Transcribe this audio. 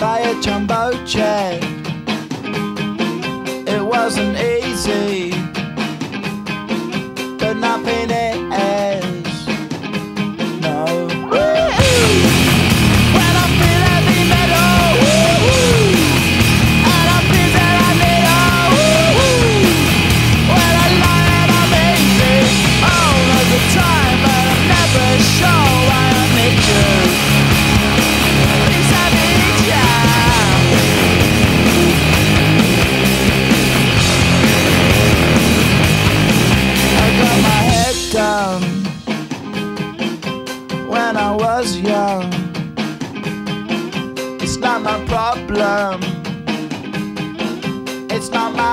by a jumbo jet. It wasn't easy. when I was young. It's not my problem. It's not my